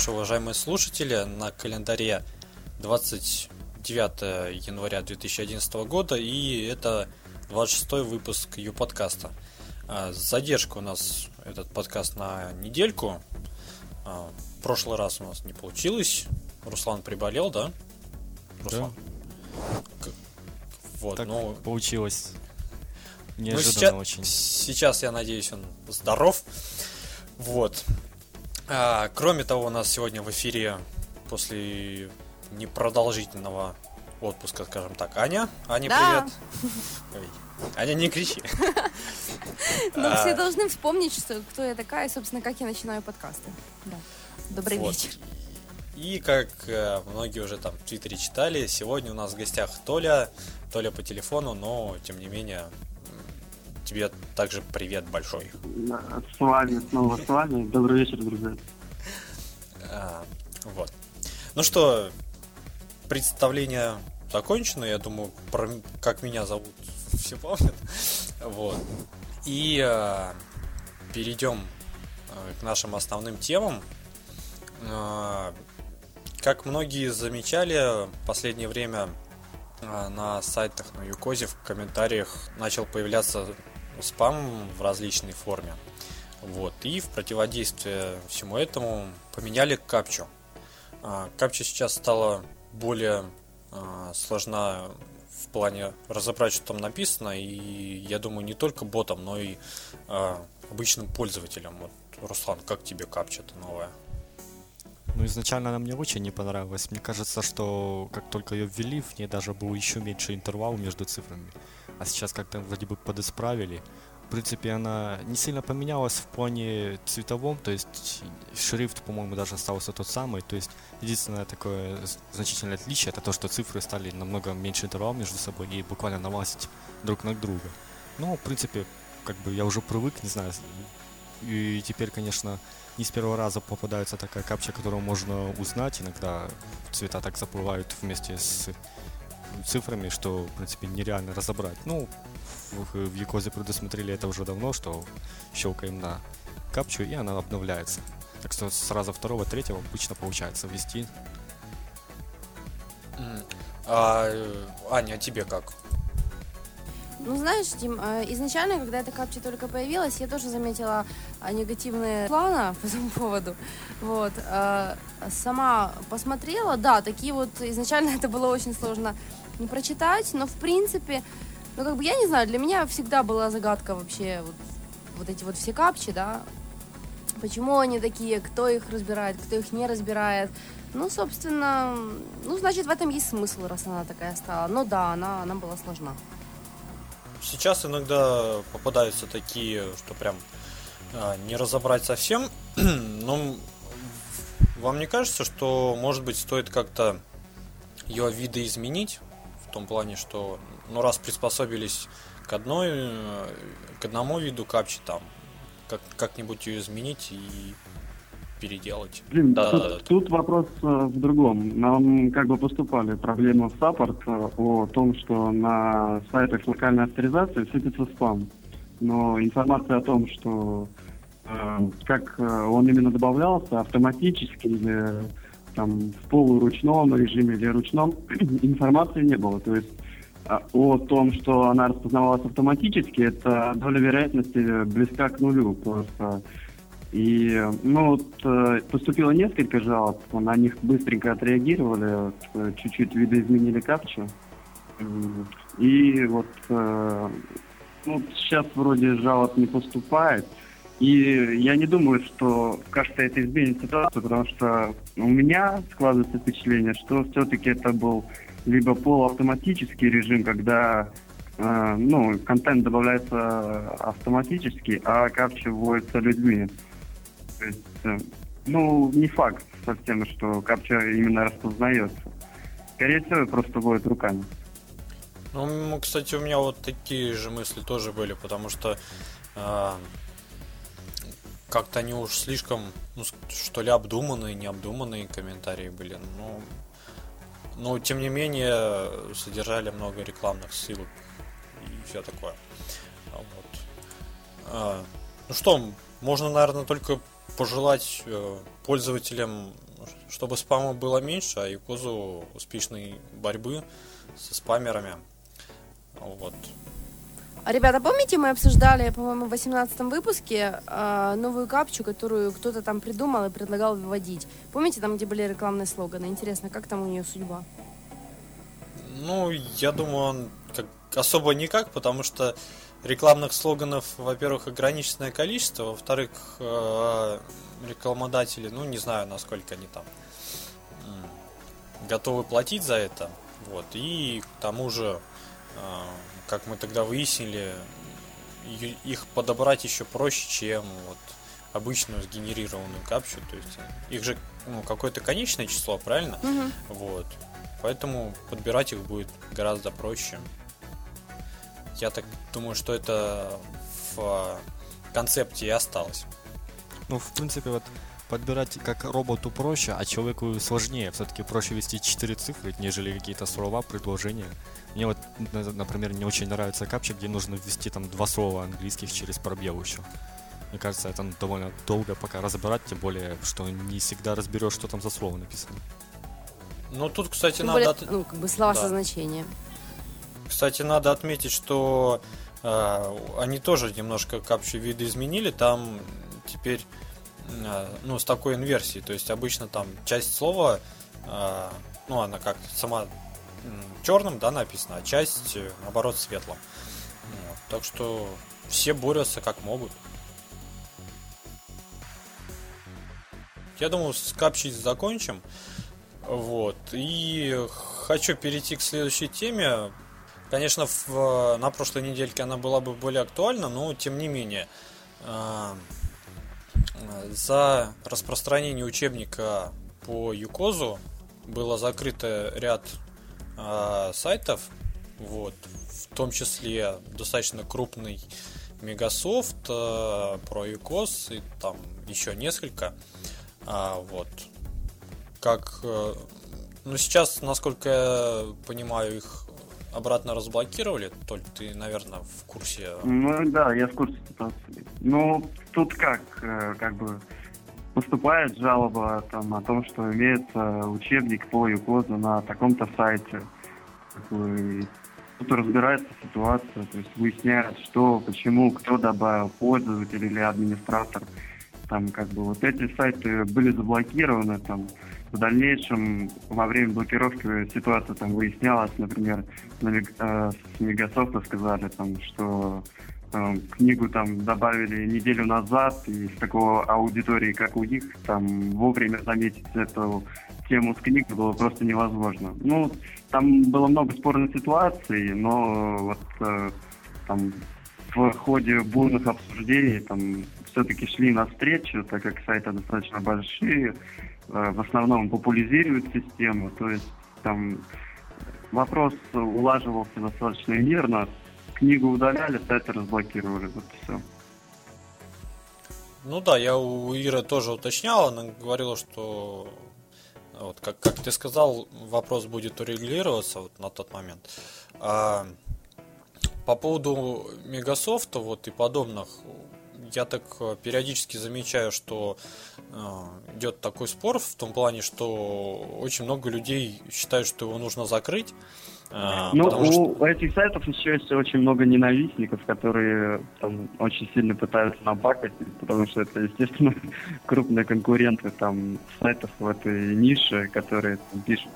Наши уважаемые слушатели. На календаре 29 января 2011 года, и это 26 выпуск Ю подкаста. Задержка у нас этот подкаст на недельку. А, в прошлый раз у нас не получилось. Руслан приболел, да? Руслан? Да. Вот, так ну, получилось. Ну, Неожиданно ну, сейчас, очень. Сейчас, я надеюсь, он здоров. Вот. А, кроме того, у нас сегодня в эфире после непродолжительного отпуска, скажем так, Аня. Аня, да. привет. Ой. Аня, не кричи. Но все должны вспомнить, что кто я такая, и, собственно, как я начинаю подкасты. Да. Добрый Вот. вечер. И как э, многие уже там в Твиттере читали, сегодня у нас в гостях Толя. Толя по телефону, но тем не менее тебе также привет большой. С вами, снова с вами. Добрый вечер, друзья. А, вот. Ну что, представление закончено. Я думаю, про как меня зовут, все помнят. Вот. И э, перейдем э, к нашим основным темам. Э, как многие замечали, в последнее время на сайтах на Юкозе в комментариях начал появляться спам в различной форме. Вот. И в противодействие всему этому поменяли капчу. А, Капча сейчас стала более а, сложна в плане разобрать, что там написано, и я думаю, не только ботам, но и а, обычным пользователям. Вот, Руслан, как тебе капча-то новая? Ну, изначально она мне очень не понравилась. Мне кажется, что как только ее ввели, в ней даже был еще меньше интервал между цифрами. А сейчас как-то вроде бы подисправили. В принципе, она не сильно поменялась в плане цветовом, то есть шрифт, по-моему, даже остался тот самый. То есть единственное такое значительное отличие это то, что цифры стали намного меньше интервал между собой и буквально налазить друг на друга. Ну, в принципе, как бы я уже привык, не знаю. И теперь, конечно, не с первого раза попадается такая капча, которую можно узнать. Иногда цвета так заплывают вместе с цифрами, что, в принципе, нереально разобрать. Ну, в, Якозе предусмотрели это уже давно, что щелкаем на капчу, и она обновляется. Так что сразу второго, третьего обычно получается ввести. А, э, Аня, а тебе как? Ну, знаешь, Дим, э, изначально, когда эта капча только появилась, я тоже заметила а, негативные планы по этому поводу. Вот. э, Сама посмотрела, да, такие вот, изначально это было очень сложно не прочитать, но, в принципе, ну, как бы, я не знаю, для меня всегда была загадка вообще вот, вот эти вот все капчи, да, почему они такие, кто их разбирает, кто их не разбирает. Ну, собственно, ну, значит, в этом есть смысл, раз она такая стала. Ну да, она, она была сложна. Сейчас иногда попадаются такие, что прям а, не разобрать совсем. Но вам не кажется, что, может быть, стоит как-то ее видоизменить? В том плане, что, ну, раз приспособились к одной, э, к одному виду капчи, там, как, как-нибудь ее изменить и переделать. Блин, Да, тут, да, да. тут вопрос э, в другом. Нам как бы поступали проблемы в саппорт э, о том, что на сайтах с локальной авторизации сыпется спам. Но информация о том, что э, как э, он именно добавлялся автоматически или там в полуручном режиме или ручном, информации не было. То есть о том, что она распознавалась автоматически, это доля вероятности близка к нулю просто. И, ну, вот, э, поступило несколько жалоб, на них быстренько отреагировали, э, чуть-чуть видоизменили капчу. И вот, э, ну, сейчас вроде жалоб не поступает. И я не думаю, что как-то это изменит ситуацию, потому что у меня складывается впечатление, что все-таки это был либо полуавтоматический режим, когда э, ну, контент добавляется автоматически, а капча вводится людьми. То есть, э, ну, не факт совсем, что капча именно распознается. Скорее всего, просто вводит руками. Ну, кстати, у меня вот такие же мысли тоже были, потому что а, как-то они уж слишком, ну, что ли, обдуманные, необдуманные комментарии были. Ну, но, тем не менее, содержали много рекламных ссылок и все такое. Вот. А, ну что, можно, наверное, только пожелать э, пользователям, чтобы спама было меньше, а Якозу успешной борьбы со спамерами. Вот. А, ребята, помните, мы обсуждали, по-моему, в 18 выпуске э, новую капчу, которую кто-то там придумал и предлагал вводить. Помните, там, где были рекламные слоганы? Интересно, как там у нее судьба? Ну, я думаю, он как, особо никак, потому что рекламных слоганов, во-первых, ограниченное количество, во-вторых, э, рекламодатели, ну, не знаю, насколько они там готовы платить за это. Вот. И к тому же э, как мы тогда выяснили, их подобрать еще проще, чем вот обычную сгенерированную капчу. То есть их же ну, какое-то конечное число, правильно? Угу. Вот. Поэтому подбирать их будет гораздо проще. Я так думаю, что это в концепте и осталось. Ну, в принципе, вот подбирать как роботу проще, а человеку сложнее. Все-таки проще вести 4 цифры, нежели какие-то слова, предложения. Мне вот, например, не очень нравится капча, где нужно ввести там два слова английских через пробел еще. Мне кажется, это довольно долго пока разбирать, тем более, что не всегда разберешь, что там за слово написано. Ну, тут, кстати, Тем надо... более, ну, как бы слова Да. со значением. Кстати, надо отметить, что э, они тоже немножко капчу видоизменили. Там теперь, э, ну, с такой инверсией. То есть обычно там часть слова, э, ну, она как сама черным, да, написана, а часть, э, наоборот, светлым. Вот. Так что все борются как могут. Я думаю, с капчей закончим. Вот. И хочу перейти к следующей теме. Конечно, в, на прошлой недельке она была бы более актуальна, но тем не менее. э, За распространение учебника по Юкозу было закрыто ряд э, сайтов, вот, в том числе достаточно крупный Мегасофт э, Юкоз и там еще несколько. А, вот. Как. э, Ну, сейчас, насколько я понимаю, их обратно разблокировали. Толь, ты, наверное, в курсе. Ну да, я в курсе ситуации. Ну, тут как, э, как бы поступает жалоба там о том, что имеется учебник по Юкозу на таком-то сайте. Тут разбирается ситуация, то есть выясняет, что, почему, кто добавил, пользователь или администратор. Там как бы вот эти сайты были заблокированы, там в дальнейшем во время блокировки ситуация там выяснялась, например, на э, с Мегасофта сказали там, что э, книгу там добавили неделю назад, и с такого аудитории, как у них, там вовремя заметить эту тему с книгой было просто невозможно. Ну, там было много спорных ситуаций, но вот э, там в ходе бурных обсуждений там все-таки шли навстречу, так как сайты достаточно большие, в основном популяризируют систему, то есть там вопрос улаживался достаточно мирно, книгу удаляли, сайты разблокировали, вот все. Ну да, я у Иры тоже уточнял, она говорила, что вот как, как ты сказал, вопрос будет урегулироваться вот на тот момент. А, по поводу Мегасофта вот и подобных, я так э, периодически замечаю, что э, идет такой спор в том плане, что очень много людей считают, что его нужно закрыть. э, Ну, у что- этих сайтов еще есть очень много ненавистников, которые там очень сильно пытаются набакать, потому что это, естественно, крупные конкуренты там сайтов в этой нише, которые там, пишут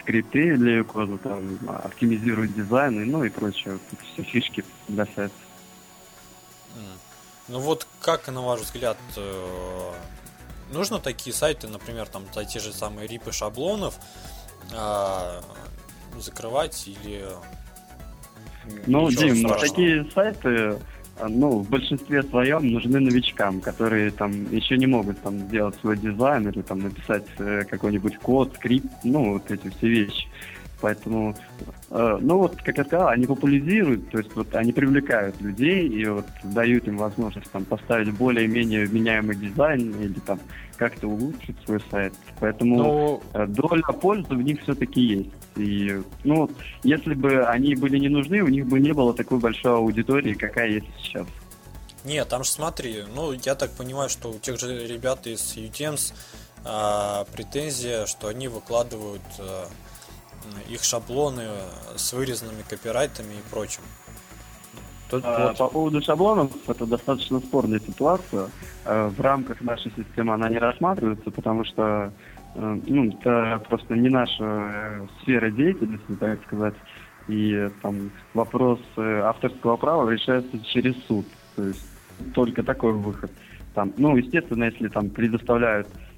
скрипты для кода, там, оптимизируют дизайн, и, ну и прочее, все фишки для сайта. Ну вот как, на ваш взгляд, э, нужно такие сайты, например, там те же самые рипы шаблонов а, закрывать или Ну, ничего Дим, страшного? такие сайты, а, ну, в большинстве своем нужны новичкам, которые там еще не могут там сделать свой дизайн или там написать э, какой-нибудь код, скрипт, ну, вот эти все вещи. Поэтому, э, ну вот, как я сказал, они популяризируют, то есть вот они привлекают людей и вот дают им возможность там поставить более-менее вменяемый дизайн или там как-то улучшить свой сайт. Поэтому Ну, Э, доля пользы в них все-таки есть. И, ну, если бы они были не нужны, у них бы не было такой большой аудитории, какая есть сейчас. Нет, там же смотри, ну я так понимаю, что у тех же ребят из UTEMS а, претензия, что они выкладывают а, их шаблоны с вырезанными копирайтами и прочим. Тут а, вот... По поводу шаблонов, это достаточно спорная ситуация. В рамках нашей системы она не рассматривается, потому что э, ну, это просто не наша э, сфера деятельности, так сказать. И там вопрос э, авторского права решается через суд. То есть только такой выход. Там, ну, естественно, если там предоставляют э,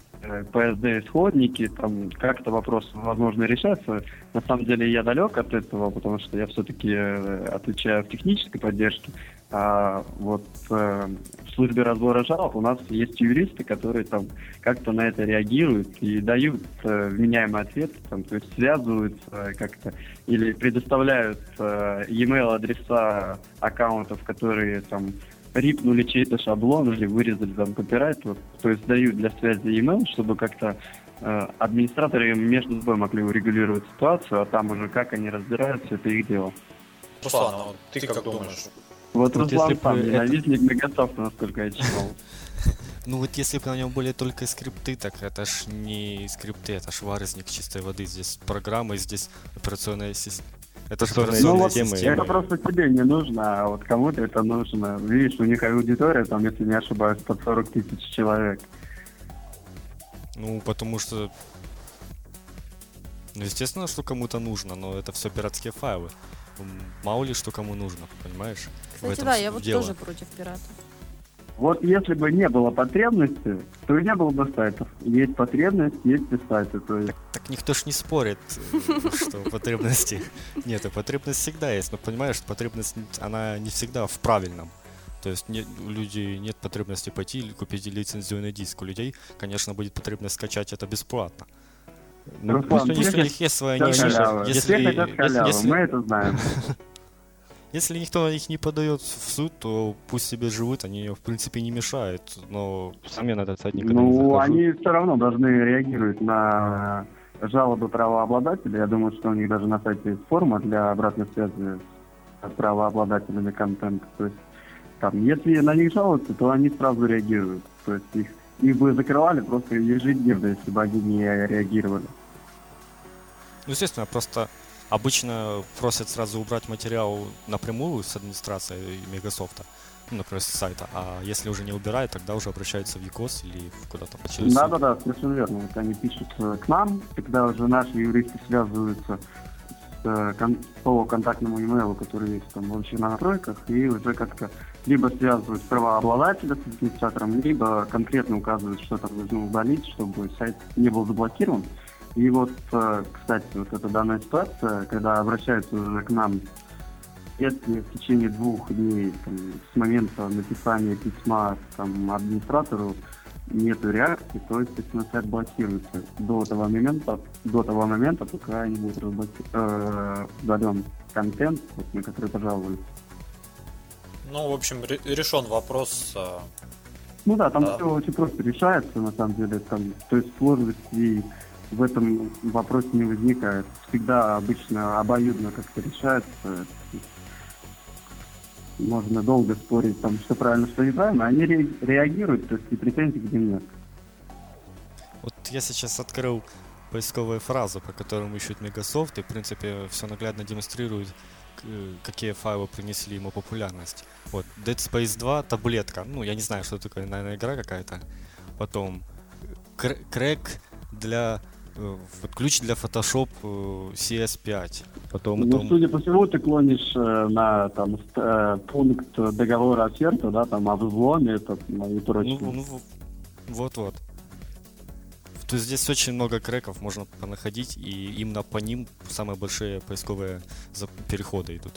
PSD-исходники, там как-то вопрос, возможно, решается. На самом деле я далек от этого, потому что я все-таки э, отвечаю в технической поддержке. А вот э, в службе разбора жалоб у нас есть юристы, которые там как-то на это реагируют и дают э, вменяемый ответ, там, то есть связываются э, как-то или предоставляют э, e-mail адреса аккаунтов, которые там рипнули чей-то шаблон или вырезали там копирайт, вот, то есть дают для связи email, чтобы как-то э, администраторы между собой могли урегулировать ситуацию, а там уже как они разбираются, это их дело. Руслан, а вот ты, ты как, как думаешь? Вот, вот Руслан сам это... ненавистник Мегасофта, насколько я читал. Ну вот если бы на нем были только скрипты, так это ж не скрипты, это ж варезник чистой воды. Здесь программы, здесь операционная система это же ну, вот темы. Это просто тебе не нужно, а вот кому-то это нужно. Видишь, у них аудитория, там, если не ошибаюсь, под 40 тысяч человек. Ну, потому что... Ну, естественно, что кому-то нужно, но это все пиратские файлы. Мало ли, что кому нужно, понимаешь? Кстати, да, я вот дело. тоже против пиратов. Вот если бы не было потребности, то и не было бы сайтов. Есть потребность, есть и сайты. То есть... так, так никто ж не спорит, что потребности нет, потребность всегда есть. Но понимаешь, потребность, она не всегда в правильном. То есть нет, у людей нет потребности пойти или купить лицензионный диск. У людей, конечно, будет потребность скачать это бесплатно. Ну, Руслан, пусть у них есть своя ниша. Если, если, если, мы это знаем. Если никто на них не подает в суд, то пусть себе живут, они в принципе не мешают, но сами на этот сайт никогда ну, не захожу. они все равно должны реагировать на жалобы правообладателя. Я думаю, что у них даже на сайте есть форма для обратной связи с правообладателями контента. То есть, там, если на них жалуются, то они сразу реагируют. То есть их, их бы закрывали просто ежедневно, если бы они не реагировали. Ну, естественно, просто Обычно просят сразу убрать материал напрямую с администрацией Мегасофта, ну, например, с сайта, а если уже не убирают, тогда уже обращаются в ЕКОС или куда-то через Да, да, да, совершенно верно. Вот они пишут к нам, когда уже наши юристы связываются с, э, кон- по контактному имейлу, который есть там вообще на настройках, и уже как-то либо связывают правообладателя с администратором, либо конкретно указывают, что там нужно удалить, чтобы сайт не был заблокирован. И вот, э, кстати, вот эта данная ситуация, когда обращаются уже к нам, если в течение двух дней там, с момента написания письма там, администратору нет реакции, то, естественно, сайт блокируется до того момента, до того момента, пока не будет разблоки... э, удален контент, вот, на который пожаловались. Ну, в общем, решен вопрос. Э, ну да, там да. все очень просто решается, на самом деле. Там, то есть сложности в этом вопросе не возникает. Всегда обычно обоюдно как-то решается. Можно долго спорить, там, что правильно, что неправильно. Они ре- реагируют, то есть и претензий к ним нет. Вот я сейчас открыл поисковую фразу, по которым ищут Microsoft, и, в принципе, все наглядно демонстрирует, какие файлы принесли ему популярность. Вот, Dead Space 2, таблетка. Ну, я не знаю, что такое, наверное, игра какая-то. Потом, крэк для вот ключ для Photoshop э, CS5. Потом, ну, потом... судя по всему, ты клонишь э, на там, э, пункт договора оферта, да, там, о взломе это, и прочее. Ну, ну, вот-вот. То есть здесь очень много креков можно понаходить, и именно по ним самые большие поисковые переходы идут.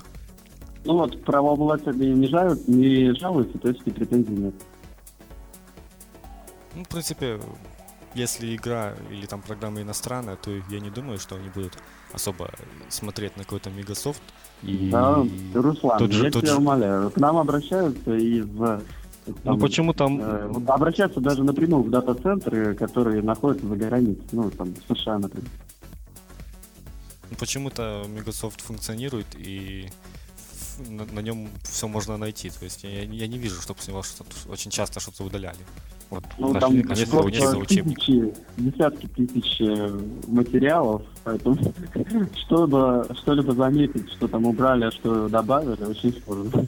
Ну вот, правообладатели не, жалуют, не жалуются, то есть и претензий нет. Ну, в принципе, если игра или там программа иностранная, то я не думаю, что они будут особо смотреть на какой-то Мегасофт. И да, Руслан, тот же, я тот тебя же... умоляю, к нам обращаются из там, ну почему там... Э, обращаются даже напрямую в дата-центры, которые находятся за границей, ну там в США, например. Ну, почему-то Microsoft функционирует и на, на нем все можно найти. То есть я, я не вижу, чтобы с него что очень часто что-то удаляли. Вот Ну, нашли там у просто тысячи, десятки тысяч э, материалов, поэтому что-либо, что-либо заметить, что там убрали, а что добавили, очень сложно.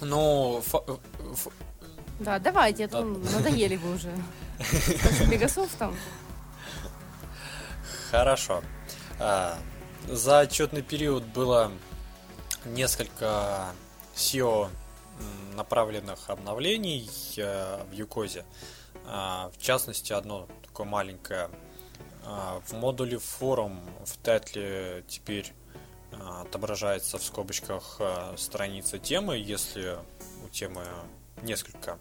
Ну, фа- ф- Да, давайте, а то надоели вы уже. С Мегасофтом. Хорошо. А, За отчетный период было несколько SEO направленных обновлений э, в Юкозе. А, В частности, одно такое маленькое. А, В модуле форум в Тетле теперь отображается в скобочках страница темы. Если у темы несколько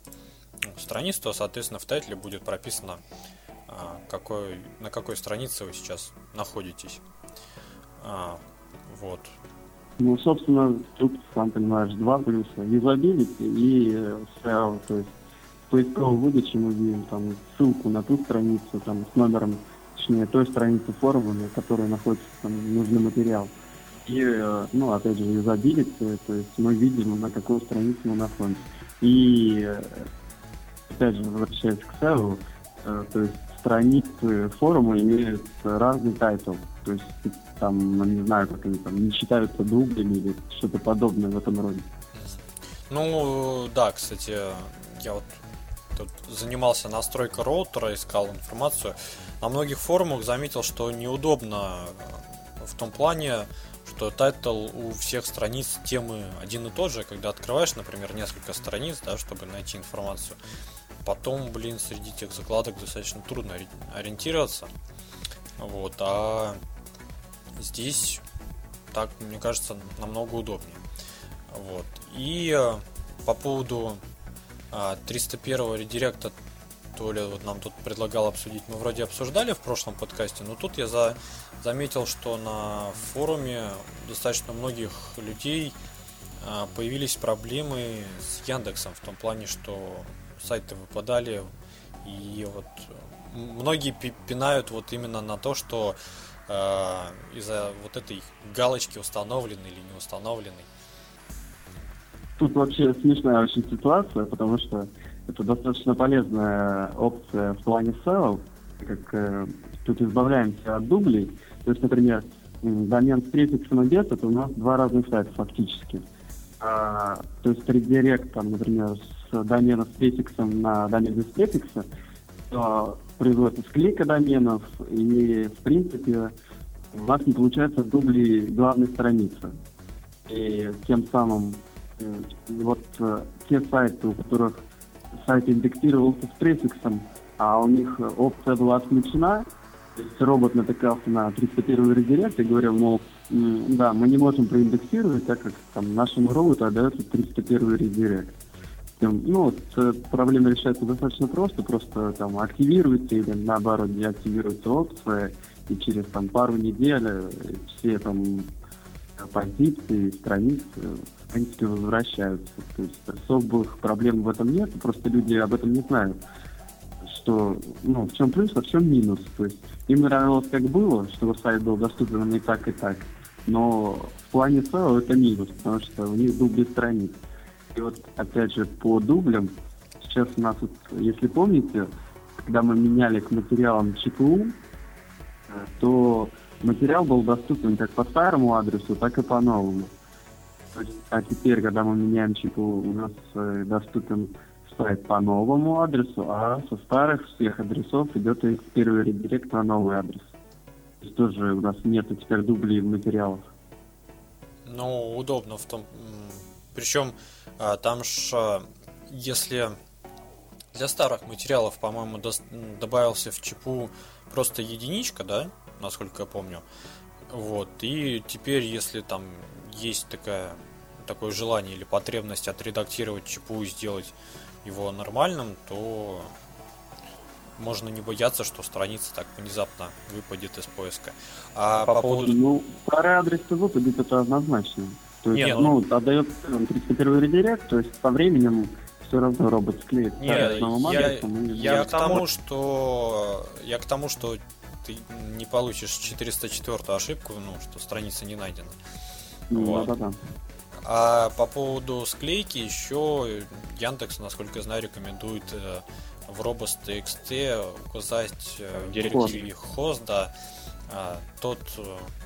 ну, страниц, то, соответственно, в тайтле будет прописано какой, на какой странице вы сейчас находитесь. Вот. Ну, собственно, тут, сам понимаешь, два плюса. Юзабилити и э, SEO, то есть в поисковой выдаче мы видим там ссылку на ту страницу, там с номером, точнее, той страницы форума, на которой находится там нужный материал. И, э, ну, опять же, юзабилити, то есть мы видим, на какой странице мы находимся. И, э, опять же, возвращаясь к SEO, то есть страницы форума имеют разный title. То есть там, ну, не знаю, как они там, не считаются дублями или что-то подобное в этом роде. Ну, да, кстати, я вот тут занимался настройкой роутера, искал информацию. На многих форумах заметил, что неудобно э, в том плане, что title у всех страниц темы один и тот же, когда открываешь, например, несколько страниц, да, чтобы найти информацию. Потом, блин, среди тех закладок достаточно трудно ори- ориентироваться. Вот, а здесь так, мне кажется, намного удобнее. Вот. И э, по поводу а, 301 редиректа, то ли вот нам тут предлагал обсудить, мы вроде обсуждали в прошлом подкасте, но тут я за, заметил, что на форуме достаточно многих людей а, появились проблемы с Яндексом в том плане, что сайты выпадали и вот э, многие пи- пинают вот именно на то, что э, из-за вот этой галочки установленной или не установленной. Тут вообще смешная очень ситуация, потому что это достаточно полезная опция в плане SEO, как э, тут избавляемся от дублей. То есть, например, домен с префиксом и это у нас два разных сайта фактически. А, то есть редирект, там, например, с домена с префиксом на домен без префикса то производится склейка доменов, и в принципе у нас не получается дубли главной страницы. И тем самым э, вот э, те сайты, у которых сайт индексировался с префиксом, а у них опция была отключена, то есть робот натыкался на 301 редирект и говорил, мол, да, мы не можем проиндексировать, так как там нашему роботу отдается 301 редирект. Ну, вот, э, проблема решается достаточно просто, просто там активируется или наоборот деактивируется опция, и через там пару недель э, все там позиции, страницы, в принципе, возвращаются. То есть особых проблем в этом нет, просто люди об этом не знают. Что, ну, в чем плюс, а в чем минус. То есть им нравилось, как было, чтобы сайт был доступен и так, и так. Но в плане SEO это минус, потому что у них дубли страниц. И вот, опять же, по дублям, сейчас у нас, вот, если помните, когда мы меняли к материалам ЧПУ, то материал был доступен как по старому адресу, так и по новому. То есть, а теперь, когда мы меняем ЧПУ, у нас э, доступен сайт по новому адресу, а со старых всех адресов идет и первый редирект на новый адрес. То есть тоже у нас нету теперь дублей материалов. Ну, удобно в том... Причем там ж, если для старых материалов, по-моему, добавился в чипу просто единичка, да, насколько я помню. Вот. И теперь, если там есть такая, такое желание или потребность отредактировать чипу и сделать его нормальным, то можно не бояться, что страница так внезапно выпадет из поиска. А по, поводу... Ну, старый адрес выпадет, это однозначно. То есть, Не, ну, отдает 31 редирект, то есть со временем все равно робот склеит Не, старый с новым я, адресом. и- я к тому, что я к тому, что ты не получишь 404 ошибку, ну, что страница не найдена. Ну, вот. да-да-да. А по поводу склейки еще Яндекс, насколько я знаю, рекомендует э, в Robust.txt указать э, директиве хост, да, а, тот э,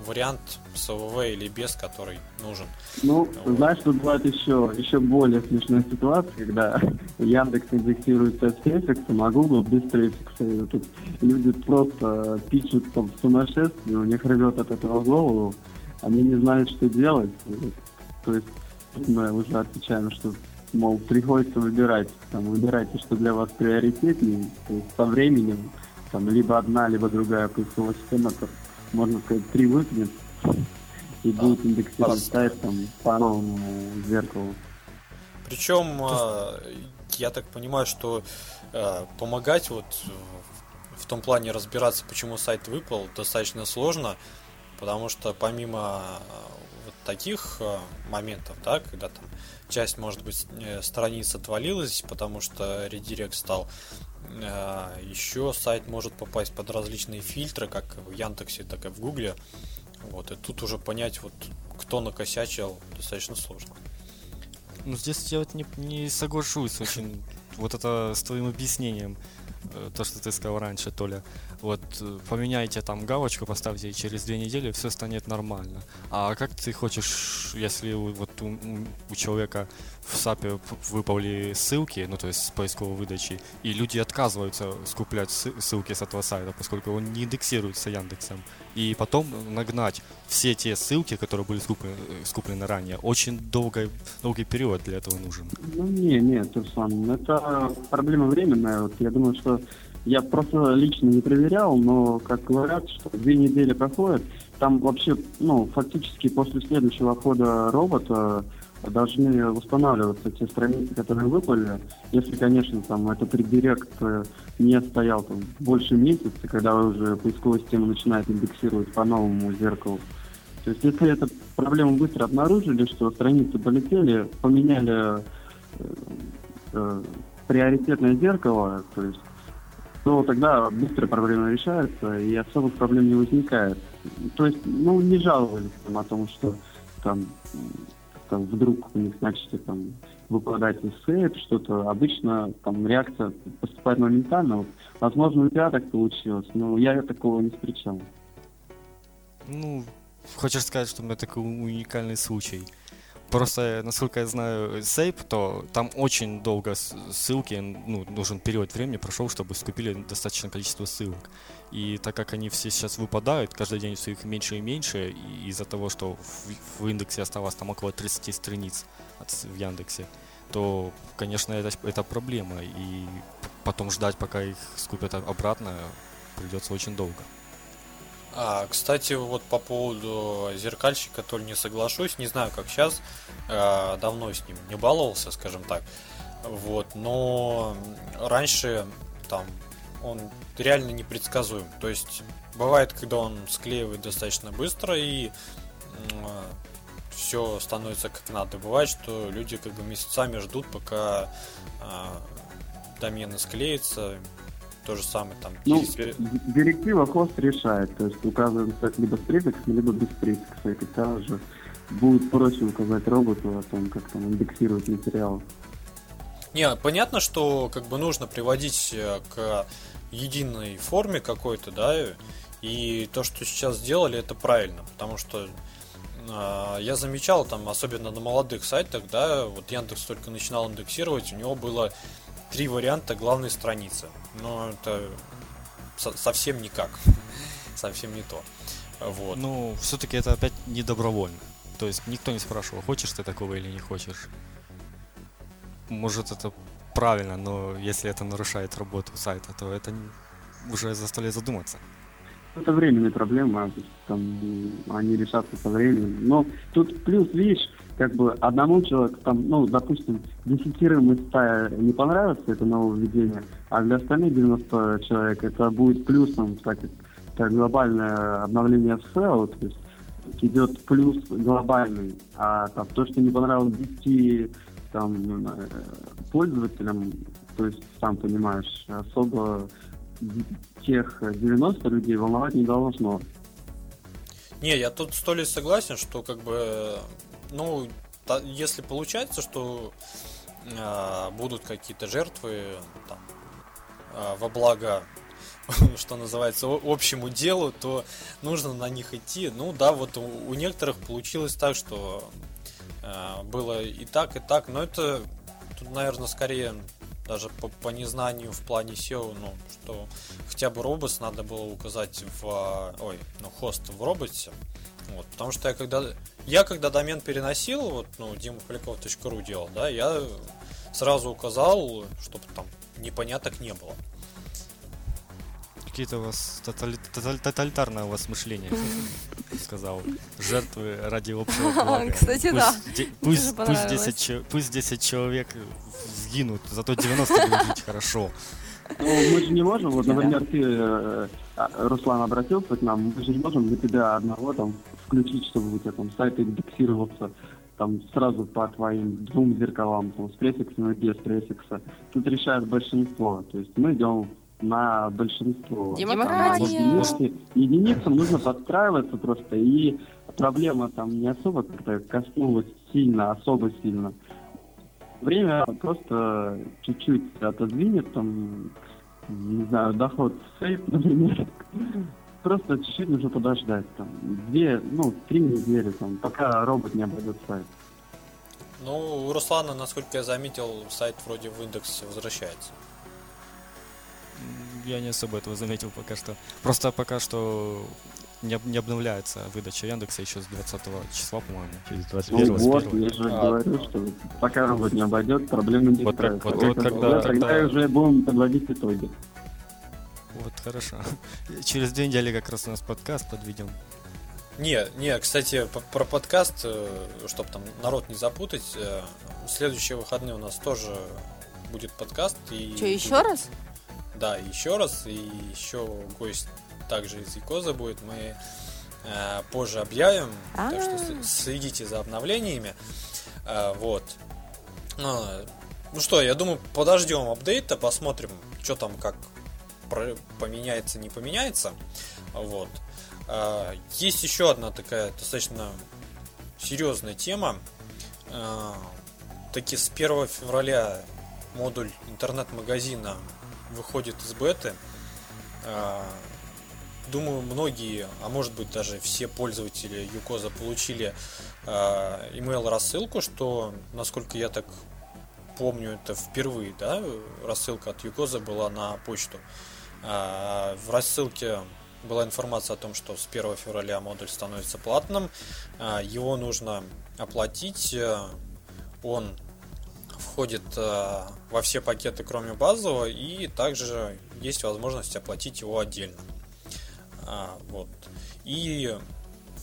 вариант с ОВВ или без, который нужен. Ну, вот. знаешь, тут бывает еще, еще более смешная ситуация, когда Яндекс индексируется с префиксом, а Google без префикса. И тут люди просто пишут там сумасшествие, у них рвет от этого голову, они не знают, что делать. То есть мы уже отвечаем, что мол, приходится выбирать, там, выбирайте, что для вас приоритетнее, то есть со временем там либо одна, либо другая поисковая система, то, можно сказать, три выкинет и будет индексировать сайт там по новому зеркалу. Причем, а, я так понимаю, что а, помогать вот в том плане разбираться, почему сайт выпал, достаточно сложно, потому что помимо а, вот таких моментов, да, когда там часть, может быть, э, страниц отвалилась, потому что редирект стал а, Еще сайт может попасть под различные фильтры, как в Яндексе, так и в Гугле. Вот, и тут уже понять, вот, кто накосячил, достаточно сложно. Ну, здесь я вот не, не соглашусь очень вот это с твоим объяснением, э, то, что ты сказал раньше, Толя. Вот э, поменяйте там галочку, поставьте, и через две недели все станет нормально. А как ты хочешь, если вот у, у человека в САПе выпали ссылки, ну то есть с поисковой выдачи, и люди отказываются скуплять ссылки с этого сайта, поскольку он не индексируется Яндексом, и потом нагнать все те ссылки, которые были скуплены, э, скуплены ранее, очень долгий, долгий период для этого нужен. Ну не, нет, Руслан, это проблема временная. Вот я думаю, что я просто лично не проверял, но, как говорят, что две недели проходят, там вообще, ну, фактически после следующего хода робота должны восстанавливаться те страницы, которые выпали. Если, конечно, там этот редирект э, не стоял там больше месяца, когда уже поисковая система начинает индексировать по новому зеркалу. То есть, если эту проблему быстро обнаружили, что страницы полетели, поменяли э, э, приоритетное зеркало, то есть то тогда быстро проблема решается и особых проблем не возникает. То есть, ну, не жаловались там о том, что там, там вдруг у них начали там выпадать сейф, что-то. Обычно там реакция поступает моментально. Вот, возможно, у тебя так получилось, но я такого не встречал. Ну, хочешь сказать, что у меня такой уникальный случай? Просто, насколько я знаю, Сейп, то там очень долго ссылки, ну, нужен период времени прошел, чтобы скупили достаточное количество ссылок. И так как они все сейчас выпадают, каждый день все их меньше и меньше, и из-за того, что в, в индексе осталось там около 30 страниц от, в Яндексе, то, конечно, это, это проблема. И потом ждать, пока их скупят обратно, придется очень долго. А, кстати, вот по поводу зеркальщика, то ли не соглашусь, не знаю, как сейчас, а, давно с ним не баловался, скажем так. Вот, но раньше там он реально непредсказуем. То есть бывает, когда он склеивает достаточно быстро и все становится как надо. Бывает, что люди как бы месяцами ждут, пока а, домены склеятся, то же самое там. Ну, через... директива хост решает, то есть указываем либо с префиксом, либо без префикса, и тогда уже будет проще указать роботу о том, как там индексировать материал. Не, понятно, что как бы нужно приводить э, к единой форме какой-то, да, и то, что сейчас сделали, это правильно, потому что э, я замечал там, особенно на молодых сайтах, да, вот Яндекс только начинал индексировать, у него было три варианта главной страницы. Но это со- совсем никак. совсем не то. Вот. Ну, все-таки это опять не добровольно. То есть никто не спрашивал, хочешь ты такого или не хочешь. Может, это правильно, но если это нарушает работу сайта, то это уже заставляет задуматься. Это временная проблема, там, они решатся со временем. Но тут плюс, видишь, как бы одному человеку, там, ну, допустим, десятерым из ста не понравится это нововведение, а для остальных 90 человек это будет плюсом, так как глобальное обновление SEO, то есть идет плюс глобальный, а там, то, что не понравилось 10 там, э, пользователям, то есть, сам понимаешь, особо тех 90 людей волновать не должно. Не, я тут сто ли согласен, что как бы, ну, если получается, что а, будут какие-то жертвы там, а, во благо, что называется, общему делу, то нужно на них идти. Ну да, вот у, у некоторых получилось так, что а, было и так, и так, но это тут, наверное, скорее даже по, по незнанию в плане SEO, ну, что хотя бы робот надо было указать в, а, ой, ну, хост в роботе, вот, потому что я когда, я когда домен переносил, вот, ну, dimaполяков.ru делал, да, я сразу указал, чтобы там непоняток не было. Какие-то у вас тотали- тотали- тоталитарное у вас мышление, сказал. Жертвы ради общего блага. Кстати, Пусть да. Пусть, пусть, понравилось. 10, че- пусть 10 человек сгинут, зато 90 будут жить хорошо. Ну, мы же не можем, вот, например, ты, э, а, Руслан, обратился к нам, мы же не можем для тебя одного там включить, чтобы у тебя там сайт индексировался там сразу по твоим двум зеркалам, там, с префиксом и без префикса. Тут решает большинство. То есть мы идем на большинство. Демократия. Единицы- единицам нужно подстраиваться просто, и проблема там не особо как-то коснулась сильно, особо сильно. Время просто чуть-чуть отодвинет, там, не знаю, доход в сейф, например. Просто чуть-чуть нужно подождать, там, две, ну, три недели, там, пока робот не обойдет сайт. Ну, у Руслана, насколько я заметил, сайт вроде в индекс возвращается. Я не особо этого заметил пока что. Просто пока что не, не обновляется выдача Яндекса еще с 20 числа, по-моему. Через Ну 21 с вот, 1. я же А, говорю, ну. что пока робот не обойдет, проблемы не Вот так- решаются. вот- вот когда- тогда когда- уже будем подводить итоги. Вот, хорошо. Через две недели как раз у нас подкаст подведем. Не, не, кстати, про подкаст, чтобы там народ не запутать, э, в следующие выходные у нас тоже будет подкаст. И Что, еще будет- раз? Да, еще раз, и еще гость также из Якоза будет. Мы э, позже объявим, так что А. следите за обновлениями. Э, вот. Ну, ну что, я думаю, подождем апдейта, посмотрим, что там как поменяется, не поменяется. Вот. А, Есть еще одна такая достаточно серьезная тема. А, Таки с 1 февраля модуль интернет-магазина выходит из беты. А, Думаю, многие, а может быть даже все пользователи Юкоза получили а, email рассылку, что, насколько я так помню, это впервые, да, рассылка от Юкоза была на почту. А, В рассылке была информация о том, что с 1 февраля модуль становится платным. Его нужно оплатить. э, Он входит э, во все пакеты, кроме базового, и также есть возможность оплатить его отдельно. А, Вот. И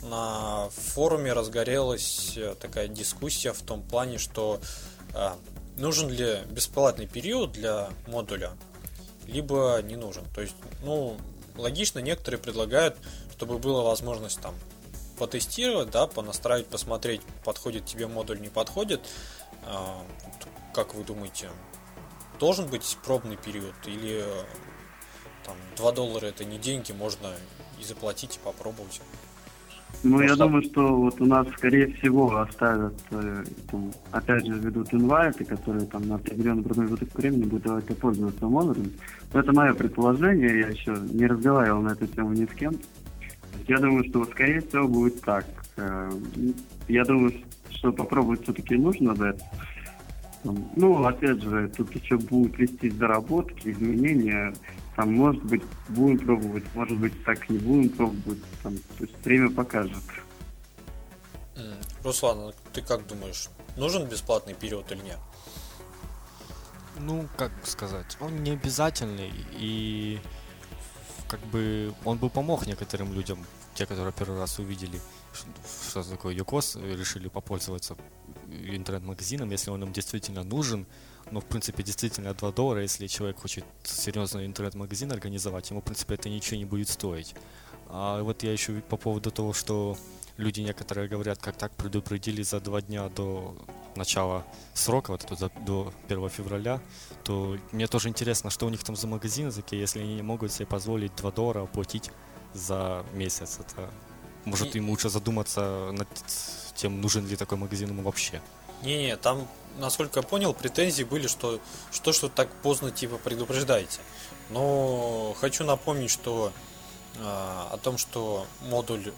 на форуме разгорелась э, такая дискуссия в том плане, что а, нужен ли бесплатный период для модуля, либо не нужен. То есть, ну, логично, некоторые предлагают, чтобы была возможность там потестировать, да, понастраивать, посмотреть, подходит тебе модуль, не подходит. А, Как вы думаете, должен быть пробный период или там 2 доллара это не деньги, можно и заплатить, и попробовать. Ну, я думаю, что вот у нас, скорее всего, оставят, э, там, опять же, ведут инвайты, которые там на определенный промежуток времени будут давать пользоваться модулем. Но это мое предположение, я еще не разговаривал на эту тему ни с кем. Я думаю, что, скорее всего, будет так. Э, Я думаю, что попробовать все-таки нужно дать. Там, Ну, опять же, тут еще будут вестись доработки, изменения. Там, может быть, будем пробовать, может быть, так не будем пробовать. Там, то есть время покажет. М, Руслан, а ты как думаешь, нужен бесплатный период или нет? Ну, как сказать, он не обязательный, и как бы он бы помог некоторым людям, те, которые первый раз увидели, что такое Йокос, и решили попользоваться интернет-магазином, если он им действительно нужен. Но, в принципе, действительно 2 доллара, если человек хочет серьезный интернет-магазин организовать, ему, в принципе, это ничего не будет стоить. А вот я еще по поводу того, что люди некоторые говорят, как так предупредили за два дня до начала срока, вот это до 1 февраля, то мне тоже интересно, что у них там за магазины такие, если они не могут себе позволить 2 доллара оплатить за месяц. Это может И- им лучше задуматься над тем, нужен ли такой магазин ему вообще. Не-не, там, насколько я понял, претензии были, что что что так поздно типа предупреждаете. Но хочу напомнить, что э, о том, что модуль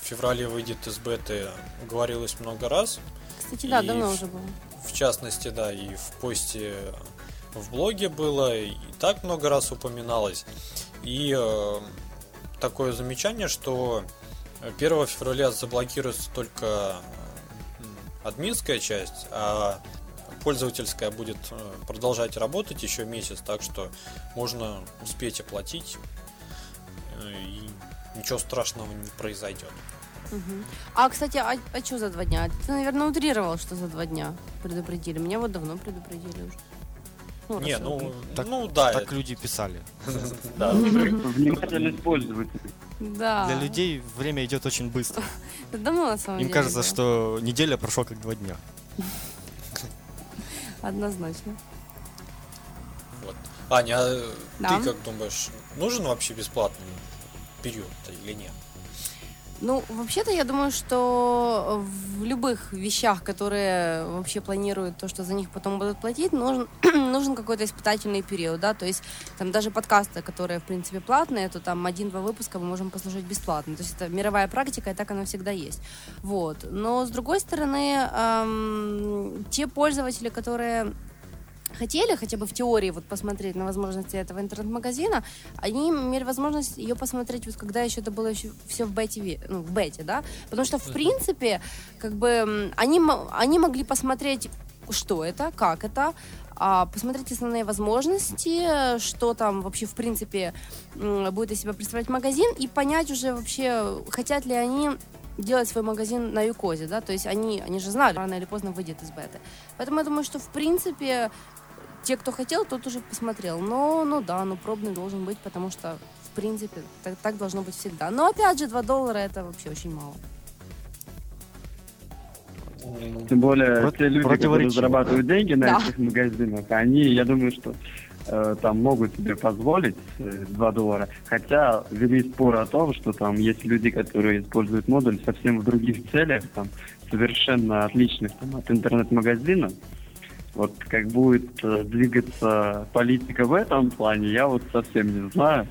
в феврале выйдет из беты, говорилось много раз. Кстати, да, И давно в- уже было. В частности, да, и в посте в блоге было, и так много раз упоминалось. И э, такое замечание, что 1 февраля заблокируется только админская часть, а пользовательская будет э, продолжать работать еще месяц, так что можно успеть оплатить, э, и ничего страшного не произойдет. Мгм. А, кстати, а, что за два дня? Ты, наверное, утрировал, что за два дня предупредили. Меня вот давно предупредили уже. Ну, Не, ну, вот. Так- ну да, Так люди писали. да. Внимательность пользователей. Да. Для людей время идет очень быстро. Это давно, на самом Им деле. кажется, было. что неделя прошла как два дня. Однозначно. Вот. Аня, а Да. ты как думаешь, нужен вообще бесплатный период или нет? Ну, вообще-то я думаю, что в любых вещах, которые вообще планируют то, что за них потом будут платить, нужен, нужен какой-то испытательный период, да, то есть там даже подкасты, которые, в принципе, платные, то там один-два выпуска мы можем послушать бесплатно, то есть это мировая практика, и так оно всегда есть, вот. Но, с другой стороны, эм, те пользователи, которые хотели хотя бы в теории вот посмотреть на возможности этого интернет-магазина, они имели возможность ее посмотреть вот когда еще это было еще все в бете, ну, в бете, да, потому что в принципе как бы они, они могли посмотреть, что это, как это, а, посмотреть основные возможности, что там вообще в принципе будет из себя представлять магазин и понять уже вообще, хотят ли они делать свой магазин на Юкозе, да, то есть они, они же знали, рано или поздно выйдет из беты. Поэтому я думаю, что в принципе те, кто хотел, тот уже посмотрел. Но, ну да, ну пробный должен быть, потому что, в принципе, так, так должно быть всегда. Но опять же, 2 доллара это вообще очень мало. Тем более, Про- те люди, которые зарабатывают деньги на Да. этих магазинах, они, я думаю, что э, там могут себе позволить э, 2 доллара. Хотя вели спор о том, что там есть люди, которые используют модуль совсем в других целях, там, совершенно отличных там, от интернет-магазина. Вот как будет э, двигаться политика в этом плане, я вот совсем не знаю.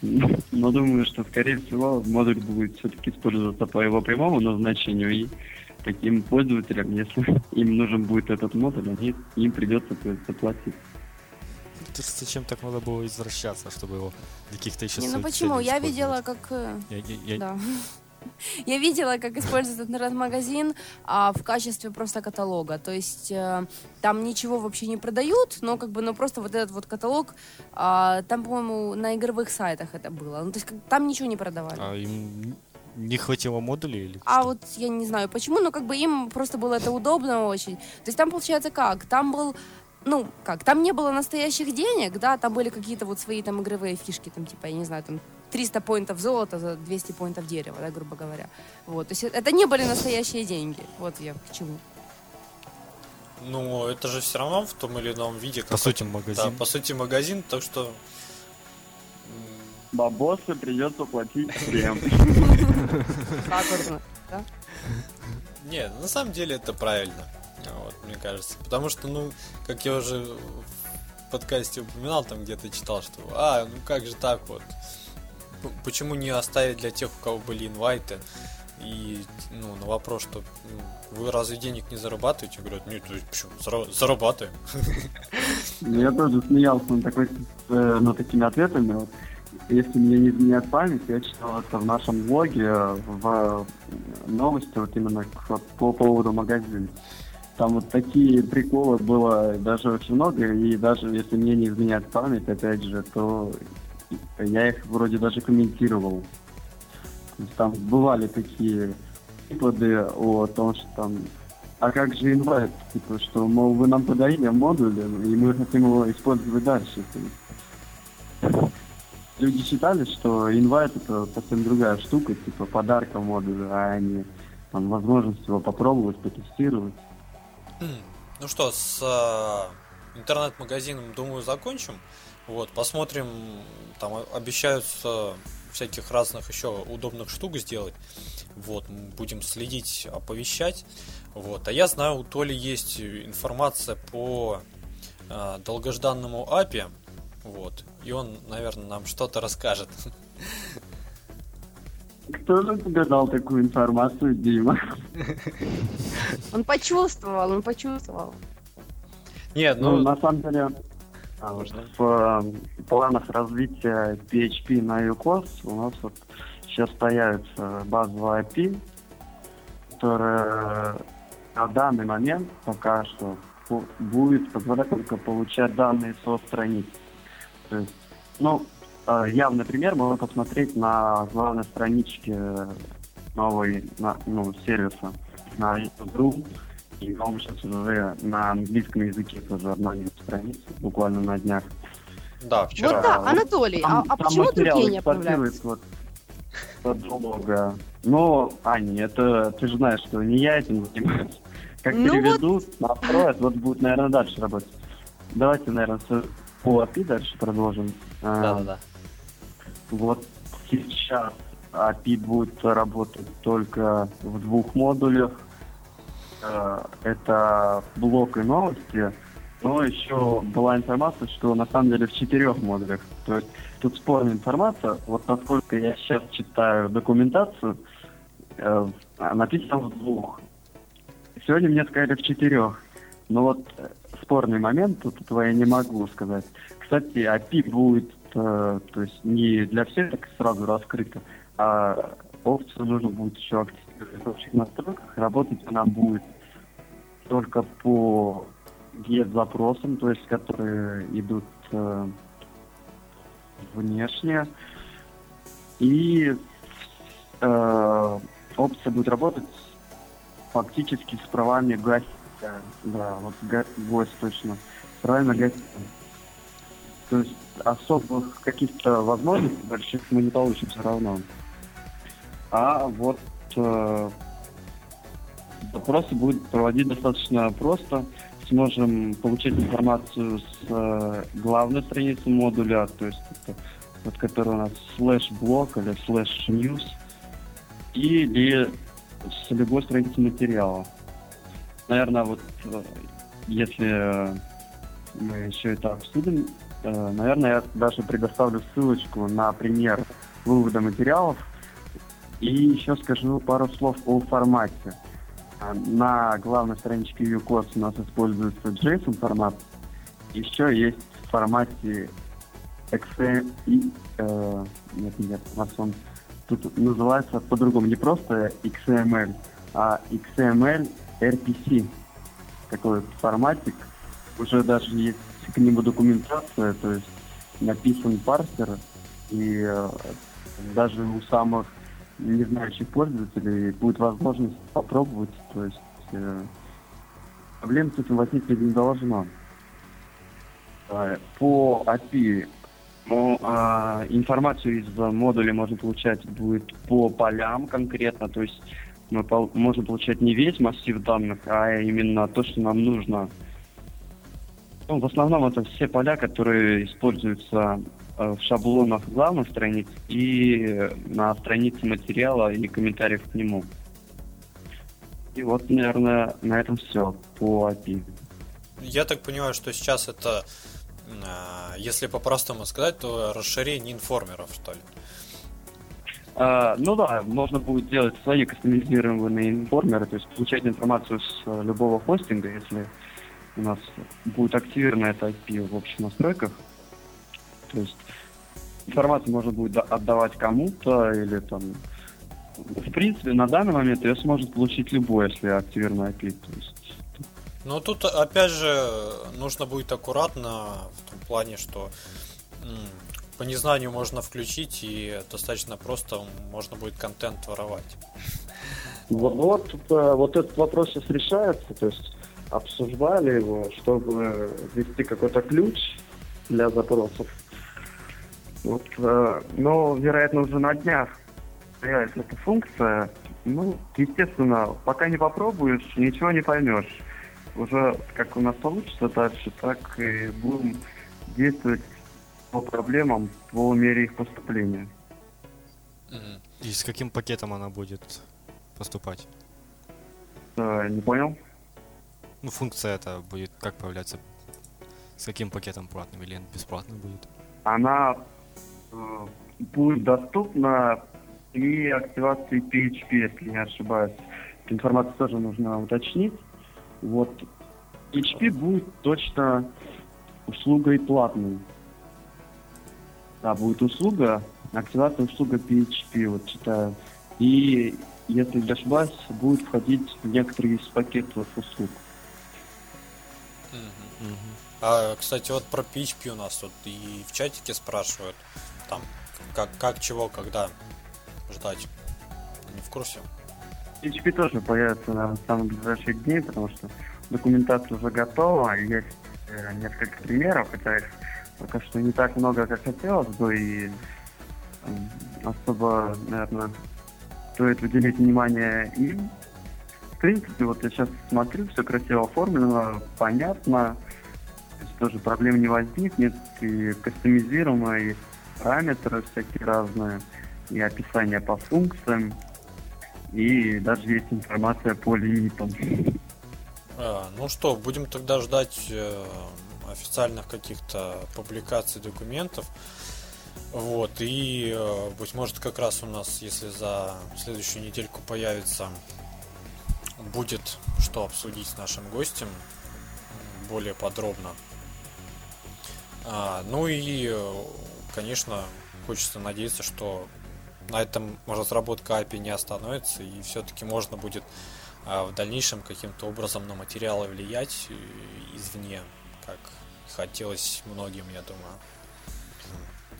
Но думаю, что, скорее всего, модуль будет все-таки использоваться по его прямому назначению и таким пользователям, если им нужен будет этот модуль, они, им придется то есть, заплатить. Зачем так надо было извращаться, чтобы его для каких-то еще Не, ну почему? Я видела, как... э, Я- я- я- Да. Я видела, как используют интернет-магазин а, в качестве просто каталога. То есть э, там ничего вообще не продают, но как бы, ну просто вот этот вот каталог, а, там, по-моему, на игровых сайтах это было. Ну то есть как- там ничего не продавали. А им не хватило модулей или А что? вот я не знаю почему, но как бы им просто было это удобно очень. То есть там получается как? Там был ну, как, там не было настоящих денег, да, там были какие-то вот свои там игровые фишки, там, типа, я не знаю, там, 300 поинтов золота за 200 поинтов дерева, да, грубо говоря. Вот, то есть это не были настоящие деньги. Вот я к чему. Ну, это же все равно в том или ином виде. По сути, Да, магазин. по сути магазин, так что... Бабосы придется платить всем. Не, на самом деле это правильно, вот, мне кажется. Потому что, ну, как я уже в подкасте упоминал, там где-то читал, что, а, ну как же так вот? П- Почему не оставить для тех, у кого были инвайты? И, ну, на вопрос, что м, вы разве денег не зарабатываете? Говорят, нет, почему? Зара- Зарабатываем. Я тоже смеялся над, такой, э, над такими ответами. Если мне не изменяет память, я читал это в нашем блоге, э, в э, новости, вот именно к- по поводу магазина. Там вот такие приколы было даже очень много, и даже если мне не изменяет память, опять же, то я их вроде даже комментировал. Там бывали такие приклады о том, что там а как же инвайт? Типа, что, мол, вы нам подарили модуль, и мы хотим его использовать дальше. Люди считали, что инвайт это совсем другая штука, типа подарка модуля, а не там, возможность его попробовать, потестировать. Ну что, с а, интернет-магазином, думаю, закончим. Вот, посмотрим, там обещаются всяких разных еще удобных штук сделать. Вот, будем следить, оповещать. Вот. А я знаю, у Толи есть информация по э, долгожданному API. Вот. И он, наверное, нам что-то расскажет. Кто же тебе дал такую информацию, Дима? Он почувствовал, он почувствовал. Нет, Ну, ну, на самом деле, а, вот в планах развития PHP на UCOS у нас вот сейчас появится базовая API, которая на данный момент пока что бу- будет позволять только получать данные со страниц. То есть, ну, э, явный пример можно посмотреть на главной страничке новой на- ну, сервиса на YouTube. И он сейчас уже на английском языке тоже обновил страницу, буквально на днях. да, вчера. Вот да, Анатолий, а, а Там почему другие не обновляются? вот от блога. Ну, Аня, это ты же знаешь, что не я этим занимаюсь. Как Ну переведут, настроят, вот будет, наверное, дальше работать. Давайте, наверное, с- по API дальше продолжим. А, Да-да-да. Вот сейчас API будет работать только в двух модулях. Э, Это блок и новости. Но еще была информация, что на самом деле в четырех модулях. То есть тут спорная информация. Вот насколько я сейчас читаю документацию, э, написано в двух. Сегодня мне сказали в четырех. Но вот э, спорный момент, тут этого я не могу сказать. Кстати, API будет, то есть не для всех так сразу раскрыто, а опцию нужно будет еще активировать общих настройках. Работать она будет только по get-запросам, то есть которые идут э, внешне. И э, опция будет работать фактически с правами гостя. Да, вот га- гость точно. Правами гостя. То есть особых каких-то возможностей больших мы не получим все равно. А вот э, запросы будет проводить достаточно просто. Сможем получить информацию с э, главной страницы модуля, то есть это, вот который у нас слэш блок или слэш news, или с любой страницы материала. Наверное, вот э, если мы еще это обсудим, э, наверное, я даже предоставлю ссылочку на пример вывода материалов и еще скажу пару слов о формате. А, На главной страничке UCOS у нас используется JSON формат. Еще есть в формате XM э, нет, нет, у нас он тут называется по-другому. Не просто XML, а XML RPC. Такой форматик. Уже даже есть к нему документация, то есть написан парсер, и э, даже у самых не знающих пользователей будет возможность попробовать, то есть э, проблем с этим возникнуть не должно. Э, По API ну, а, информацию из модуля можно получать будет по полям конкретно, то есть мы пол- можем получать не весь массив данных, а именно то, что нам нужно. Ну, в основном это все поля, которые используются в шаблонах главных страниц и на странице материала и комментариев к нему. И вот, наверное, на этом все по API. Я так понимаю, что сейчас это, а, если по-простому сказать, то расширение информеров, что ли. А, ну да, можно будет делать свои кастомизированные информеры, то есть получать информацию с э, любого хостинга, если у нас будет активирована эта IP в общих настройках. То есть информацию можно будет да- отдавать кому-то или там... В принципе, на данный момент ее сможет получить любой, если активирована IP. То есть Но тут, опять же, нужно будет аккуратно в том плане, что по незнанию можно включить и достаточно просто можно будет контент воровать. Вот, вот, э, вот этот вопрос сейчас решается, то есть обсуждали его, чтобы ввести какой-то ключ для запросов. Вот, э, но, вероятно, уже на днях появится эта функция. Ну, естественно, пока не попробуешь, ничего не поймешь. Уже как у нас получится дальше, так и будем действовать по проблемам по мере их поступления. И с каким пакетом она будет поступать? Э, Не понял? Ну, функция это будет как появляться? С каким пакетом платным или бесплатным будет? Она будет доступна при активации PHP, если не ошибаюсь. Эту информацию тоже нужно уточнить. Вот PHP будет точно услугой платной. Да, будет услуга, активация услуга PHP, вот читаю. И, если не ошибаюсь, будет входить в некоторые из пакетов услуг. А, кстати, вот про PHP у нас тут и в чатике спрашивают, там, как, как чего, когда ждать. Не в курсе? PHP тоже появится на самых ближайших дней, потому что документация уже готова, есть э, несколько примеров, хотя их пока что не так много, как хотелось бы, и м, особо, наверное, стоит уделить внимание им. В принципе, вот я сейчас смотрю, все красиво оформлено, понятно, то есть тоже проблем не возникнет, и кастомизируемо, и параметры всякие разные, и описание по функциям, и даже есть информация по лимитам. А, ну что, будем тогда ждать э, официальных каких-то публикаций документов. Вот, и, э, быть может, как раз у нас, если за следующую недельку появится, будет что обсудить с нашим гостем более подробно. А, ну и, э, конечно, хочется надеяться, что на этом разработка API не остановится, и все-таки можно будет а, в дальнейшем каким-то образом на материалы влиять э, извне, как хотелось многим, я думаю.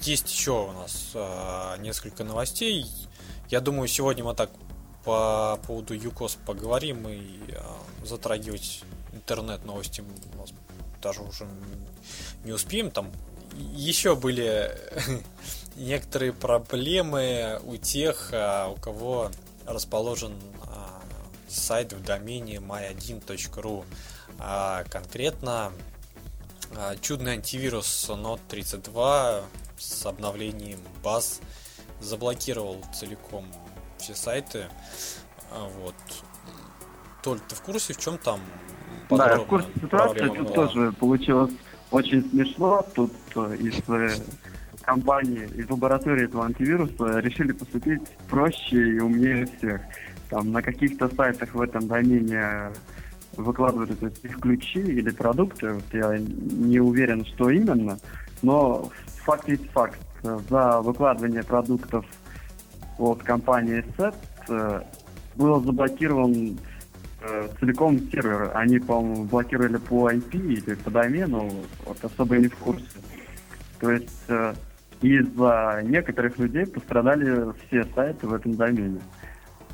Есть еще у нас а, несколько новостей. Я думаю, сегодня мы так по поводу ЮКОС поговорим и а, затрагивать интернет-новости даже уже не успеем. Там еще были некоторые проблемы у тех, а, у кого расположен а, сайт в домене my1.ru. А конкретно чудный антивирус Note 32 с обновлением баз заблокировал целиком все сайты. Вот. Толь, ты в курсе, в чем там Да, я в курсе ситуации. Тут была? тоже получилось очень смешно. Тут э, из э, компании, из лаборатории этого антивируса решили поступить проще и умнее всех. Там на каких-то сайтах в этом домене выкладывают эти ключи или продукты. Вот я не уверен, что именно. Но факт есть факт. За выкладывание продуктов от компании SET э, был заблокирован э, целиком сервер. Они, по-моему, блокировали по IP или по домену, вот особо не в курсе. То есть э, из-за некоторых людей пострадали все сайты в этом домене.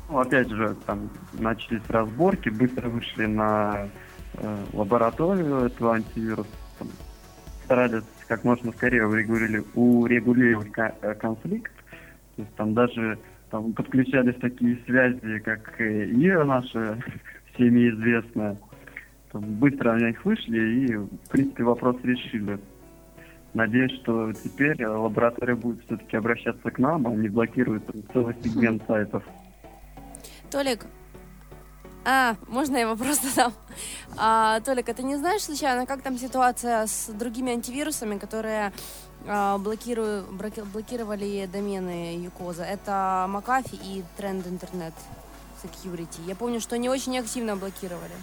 Ну, опять же, там начались разборки, быстро вышли на э, лабораторию этого антивируса, там, старались как можно скорее урегулировать, урегулировать э, конфликт. То есть там даже там подключались такие связи, как э, ИРА наша, всеми известная. Быстро на них вышли и, в принципе, вопрос решили. Надеюсь, что теперь лаборатория будет все-таки обращаться к нам, а не блокирует целый сегмент сайтов. Толик, а, можно я вопрос задам? А, Толик, а ты не знаешь случайно, как там ситуация с другими антивирусами, которые а, блокирую- блокировали домены Юкоза? Это Макафи и Тренд Интернет Security. Я помню, что они очень активно блокировали.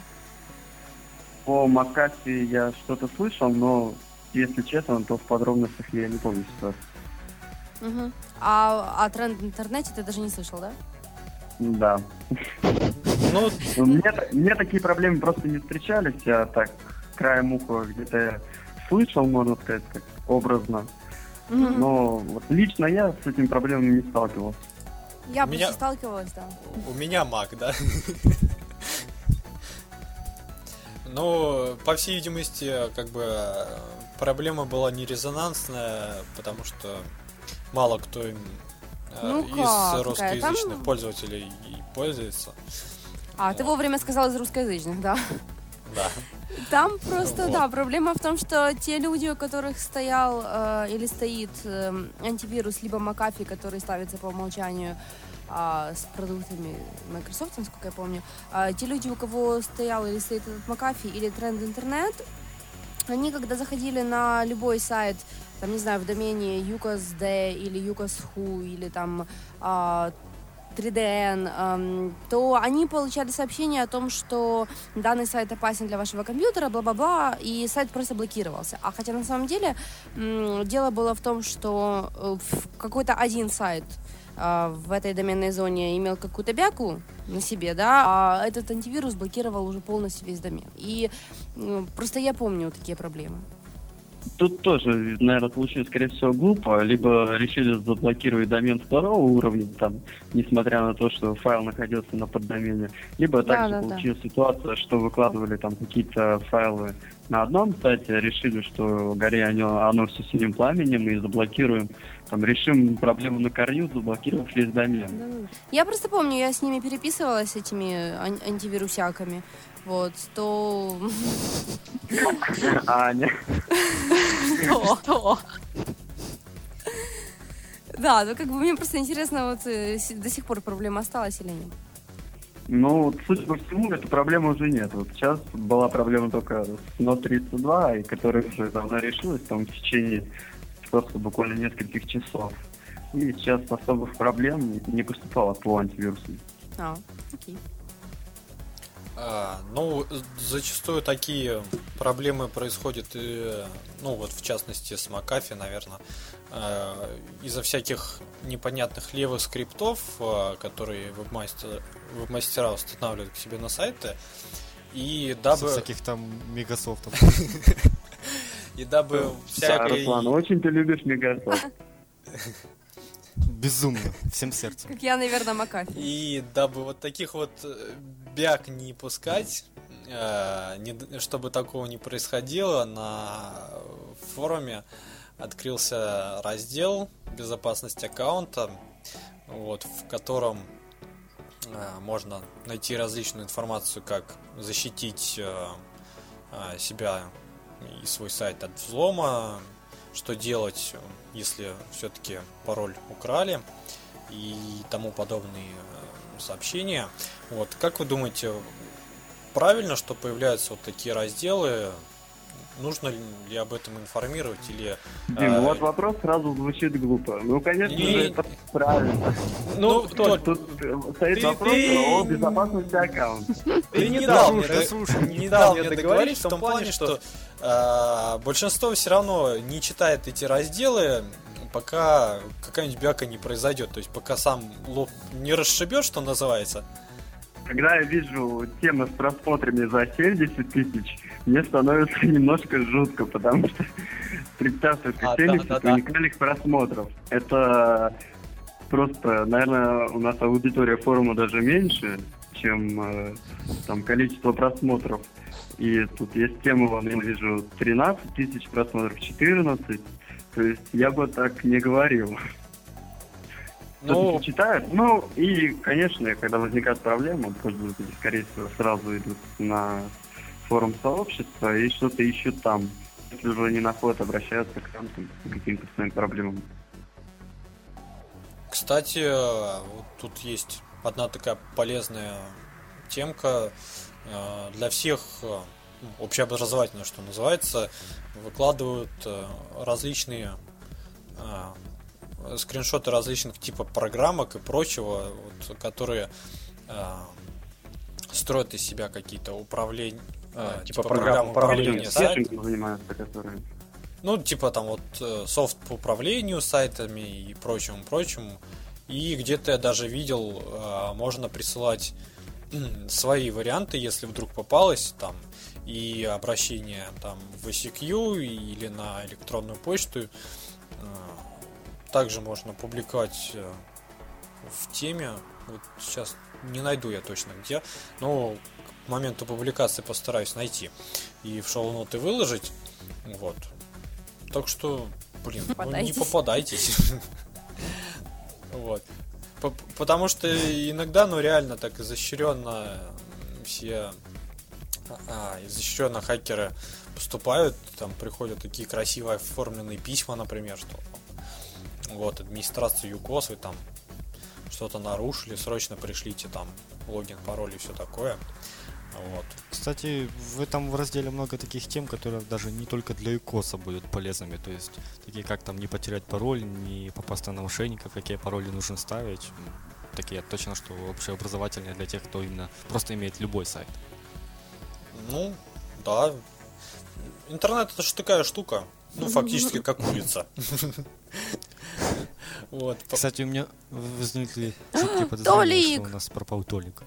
По Макафи я что-то слышал, но, если честно, то в подробностях я не помню ситуацию. Мгм. А о Тренд Интернете ты даже не слышал, да? Да. Ну, Ну, Мне, мне такие проблемы просто не встречались, я так краем уха где-то слышал, можно сказать, как образно. Мгм. Но вот лично я с этими проблемами не сталкивался. Я У меня- просто сталкивалась, да. У меня маг, да? Ну, по всей видимости, как бы э, проблема была не резонансная, потому что мало кто им э, Ну из как, русскоязычных там- пользователей пользуется. А, ты вовремя сказал из русскоязычных, да. Да. Там просто, вот. да, проблема в том, что те люди, у которых стоял э, или стоит э, антивирус, либо McAfee, который ставится по умолчанию э, с продуктами Microsoft, насколько я помню, э, те люди, у кого стоял или стоит этот McAfee или Trend Internet, они, когда заходили на любой сайт, там, не знаю, в домене uCoz.de или uCoz.ru или там э, 3DN, эм, то они получали сообщение о том, что данный сайт опасен для вашего компьютера, бла-бла-бла, и сайт просто блокировался. А хотя на самом деле дело было в том, что э, какой-то один сайт э, в этой доменной зоне имел какую-то бяку на себе, да, а этот антивирус блокировал уже полностью весь домен. И просто я помню такие проблемы. Тут тоже, наверное, получилось, скорее всего, глупо. Либо решили заблокировать домен второго уровня, там, несмотря на то, что файл находился на поддомене. Либо да, также да, получилась да. ситуация, что выкладывали там какие-то файлы на одном сайте, решили, что горе оно, оно все синим пламенем и заблокируем. Там решим проблему на корню, заблокировав весь домен. Я просто помню, я с ними переписывалась, этими ан- антивирусяками. Вот, то... Аня. Что? Да, ну как бы мне просто интересно, вот э, до сих пор проблема осталась или нет? Ну, судя по всему, этой проблемы уже нет. Вот сейчас была проблема только с Note 32, и которая уже давно решилась, там в течение просто буквально нескольких часов. И сейчас особых проблем не поступало по антивирусам. А, окей. А, ну, зачастую такие проблемы происходят, и, ну вот в частности с Макафи, наверное, а, из-за всяких непонятных левых скриптов, а, которые вебмастер, вебмастера устанавливают к себе на сайты. И дабы... Со всяких там мегасофтов. И дабы всякой... Руслан, очень ты любишь мегасофт. Безумно, всем сердцем. Как я, наверное, Макафи. И дабы вот таких вот э, бяк не пускать, э, не, чтобы такого не происходило, на форуме открылся раздел безопасность аккаунта, вот, в котором э, можно найти различную информацию, как защитить себя и свой сайт от взлома, что делать, если все-таки пароль украли и тому подобные э, сообщения. Вот, как вы думаете, правильно, что появляются вот такие разделы? Нужно ли об этом информировать или... Дим, а... вот вопрос сразу звучит глупо. Ну, конечно и... же, это правильно. Ну, кто тут стоит ты, вопрос ты... о безопасности аккаунта. Ты не дал мне, не дал мне договорить в том плане, что э, большинство все равно не читает эти разделы, пока какая-нибудь бяка не произойдет. То есть пока сам лоб не расшибет, что называется. Когда я вижу темы с просмотрами за 70 тысяч, мне становится немножко жутко, потому что представь, что 70 да, да, да, уникальных просмотров. Это просто, наверное, у нас аудитория форума даже меньше, чем э, там количество просмотров. И тут есть тема, вон, я вижу 13 тысяч просмотров, 14. То есть я бы так не говорил. Ну, читают. Ну, и, конечно, когда возникают проблемы, пользователи, скорее всего, сразу идут на форум сообщества и что-то ищут там. Если уже не находят, обращаются к нам с каким-то своим проблемам. Кстати, вот тут есть одна такая полезная темка э, для всех э, общеобразовательная, что называется, выкладывают э, различные скриншоты различных типа программок и прочего, вот, которые строят из себя какие-то управления, а, типа, типа программ управления сайтом. Ну, типа там вот э, софт по управлению сайтами и прочему, прочему. И где-то я даже видел, э, можно присылать свои варианты, если вдруг попалось там и обращение там в ICQ или на электронную почту. Э, также можно публиковать в теме. Вот сейчас не найду я точно где, но моменту публикации постараюсь найти и в шоу-ноты выложить. Вот. Так что, блин, ну не попадайтесь. Вот. Потому что иногда, ну реально так изощренно все а, изощренно хакеры поступают, там приходят такие красиво оформленные письма, например, что вот администрация ЮКОС, вы там что-то нарушили, срочно пришлите там логин, пароль и все такое. Вот. Кстати, в этом разделе много таких тем, которые даже не только для ИКОСа будут полезными. То есть, такие как там не потерять пароль, не попасть на мошенников, какие пароли нужно ставить. Такие точно, что общеобразовательные для тех, кто именно просто имеет любой сайт. Ну, да. Интернет это же такая штука. Ну, фактически как улица. Вот. Кстати, у меня возникли чуткие подозрения, что у нас пропал Толик.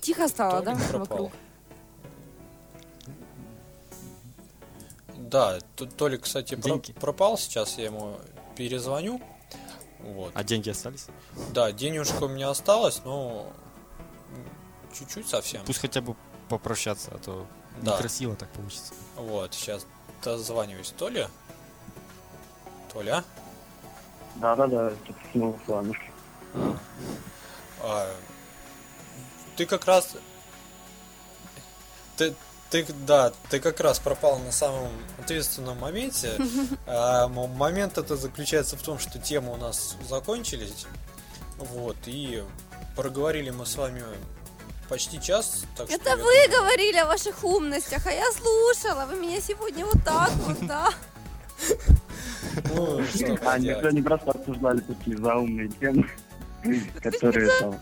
Тихо стало, да, пропал. вокруг? Да, Толик, кстати, про- Деньги. пропал сейчас, я ему перезвоню. Вот. А деньги остались? Да, денежка у меня осталась, но чуть-чуть совсем. Пусть хотя бы попрощаться, а то Да. некрасиво так получится. Вот, сейчас дозваниваюсь. Толя? Толя? Да-да-да, тут снова с вами. А, ты как раз... Ты, ты, да, ты как раз пропал на самом ответственном моменте. А, момент это заключается в том, что темы у нас закончились. Вот, и проговорили мы с вами почти час. Так что Это я вы думаю- говорили о ваших умностях, а я слушала. Вы меня сегодня вот так вот, да. Ну, что А, никто не просто обсуждали такие заумные темы, которые там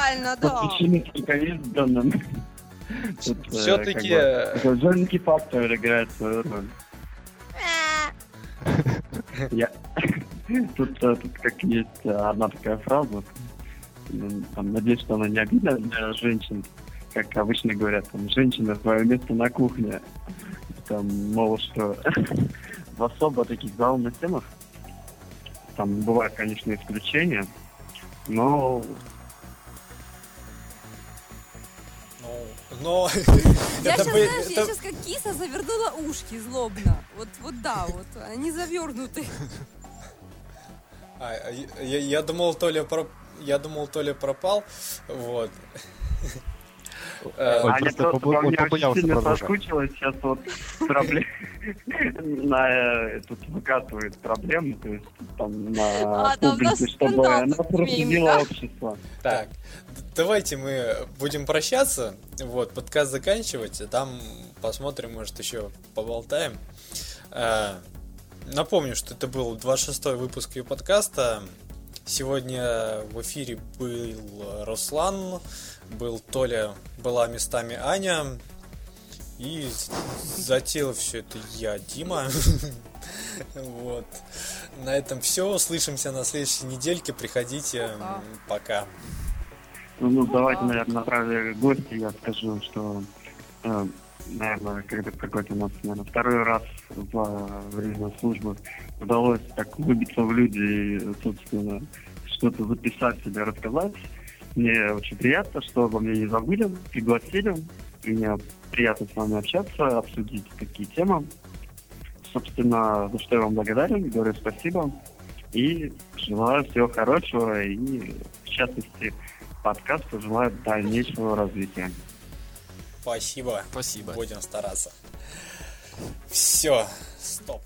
Всё-таки, как бы, такой Женский фактор играет свою роль. Я... Тут, э, тут как есть э, одна такая фраза, там, надеюсь, что она не обидна для женщин, как обычно говорят, там, женщина свое место на кухне. Там, мол, что в особо таких заумных темах, там бывают, конечно, исключения, но Ну, но... Я сейчас, бы- знаешь, я сейчас как киса завернула ушки злобно. Вот, вот да, вот, они завернуты. А, я, я- я думал, Толя про... я думал, Толя пропал. Вот. Э, Ой, Аня просто по мне вот очень сильно продолжать. соскучилась, сейчас вот проблем на э, тут выкатывает проблемы, то есть там на А, публике, чтобы она просудила общество. Так, давайте мы будем прощаться. Вот, подкаст заканчивать. а Там посмотрим, может, еще поболтаем. Э, Напомню, что это был 26-й выпуск ее подкаста. Сегодня в эфире был Руслан, был Толя, была местами Аня. И затеял все это я, Дима. Вот. На этом все. Услышимся на следующей недельке. Приходите. Пока. Ну, ну, давайте, наверное, на праве гости я скажу, что, э, наверное, когда какой-то у нас, наверное, второй раз за время службы удалось так выбиться в люди и, собственно, что-то записать себе, рассказать. Мне очень приятно, что обо мне не забыли, пригласили. Мне приятно с вами общаться, обсудить такие темы. Собственно, за что я вам благодарен, говорю спасибо. И желаю всего хорошего и, в частности, подкасту желаю дальнейшего развития. Спасибо. Спасибо. Будем стараться. Все. Стоп.